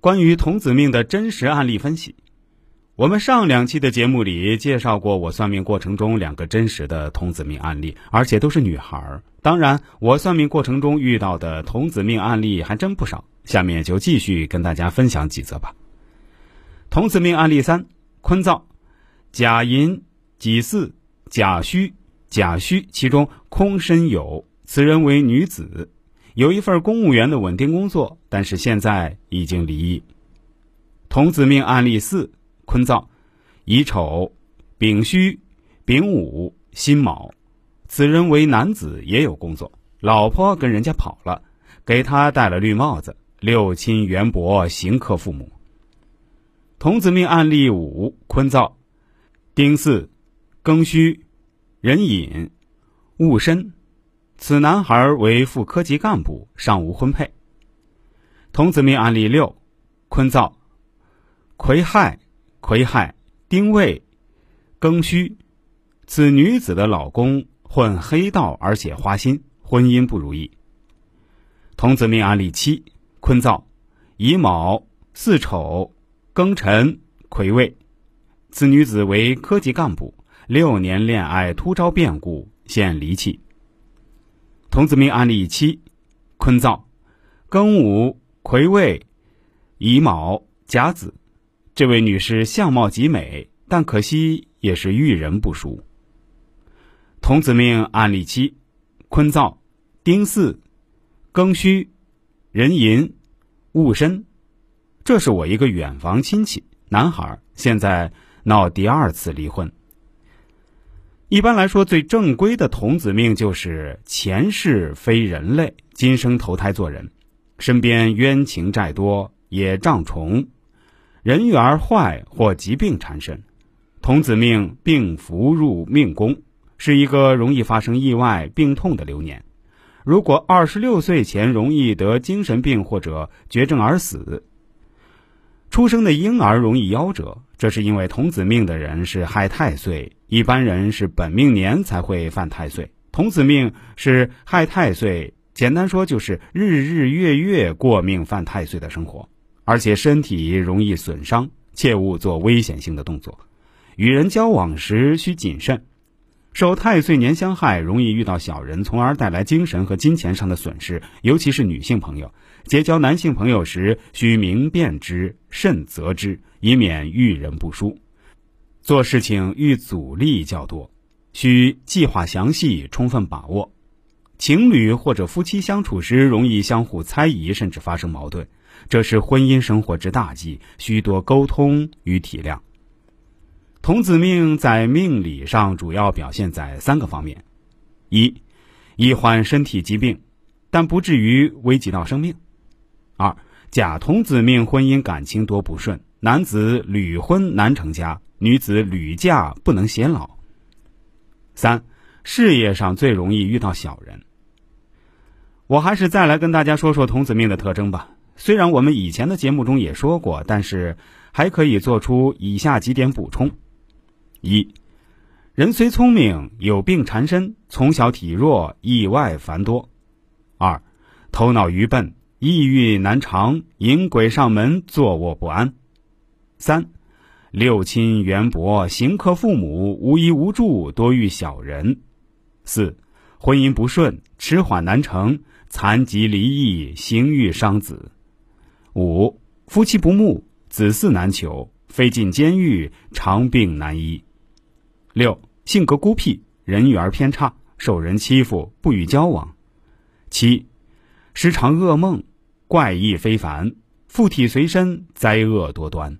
关于童子命的真实案例分析。我们上两期的节目里介绍过，我算命过程中两个真实的童子命案例，而且都是女孩儿。当然，我算命过程中遇到的童子命案例还真不少。下面就继续跟大家分享几则吧。童子命案例三：坤造，甲寅、己巳、甲戌、甲戌，其中空身有，此人为女子，有一份公务员的稳定工作，但是现在已经离异。童子命案例四。坤造，乙丑、丙戌、丙午、辛卯，此人为男子，也有工作，老婆跟人家跑了，给他戴了绿帽子，六亲缘薄，行克父母。童子命案例五：坤造，丁巳、庚戌、壬寅、戊申，此男孩为副科级干部，尚无婚配。童子命案例六：坤造，癸亥。癸亥、丁未、庚戌，此女子的老公混黑道，而且花心，婚姻不如意。童子命案例七：坤造，乙卯、巳丑、庚辰、癸未，此女子为科级干部，六年恋爱突遭变故，现离弃。童子命案例七：坤造，庚午、癸未、乙卯、甲子。这位女士相貌极美，但可惜也是遇人不淑。童子命案例七：坤造，丁巳、庚戌、壬寅、戊申。这是我一个远房亲戚，男孩，现在闹第二次离婚。一般来说，最正规的童子命就是前世非人类，今生投胎做人，身边冤情债多，也障重。人缘坏或疾病缠身，童子命病符入命宫，是一个容易发生意外、病痛的流年。如果二十六岁前容易得精神病或者绝症而死，出生的婴儿容易夭折，这是因为童子命的人是害太岁，一般人是本命年才会犯太岁，童子命是害太岁，简单说就是日日月月过命犯太岁的生活。而且身体容易损伤，切勿做危险性的动作。与人交往时需谨慎。受太岁年相害，容易遇到小人，从而带来精神和金钱上的损失。尤其是女性朋友，结交男性朋友时需明辨之，慎择之，以免遇人不淑。做事情遇阻力较多，需计划详细，充分把握。情侣或者夫妻相处时，容易相互猜疑，甚至发生矛盾。这是婚姻生活之大忌，需多沟通与体谅。童子命在命理上主要表现在三个方面：一，易患身体疾病，但不至于危及到生命；二，甲童子命婚姻感情多不顺，男子屡婚难成家，女子屡嫁不能偕老；三，事业上最容易遇到小人。我还是再来跟大家说说童子命的特征吧。虽然我们以前的节目中也说过，但是还可以做出以下几点补充：一，人虽聪明，有病缠身，从小体弱，意外繁多；二，头脑愚笨，抑郁难长，引鬼上门，坐卧不安；三，六亲缘薄，行克父母，无依无助，多遇小人；四，婚姻不顺，迟缓难成，残疾离异，行欲伤子。五夫妻不睦，子嗣难求，非进监狱，长病难医。六性格孤僻，人缘偏差，受人欺负，不与交往。七时常噩梦，怪异非凡，附体随身，灾厄多端。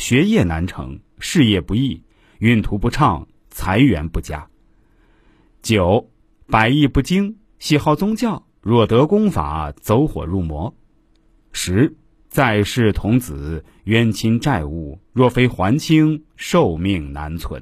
学业难成，事业不易，运途不畅，财源不佳。九百艺不精，喜好宗教，若得功法，走火入魔。十在世童子冤亲债务，若非还清，寿命难存。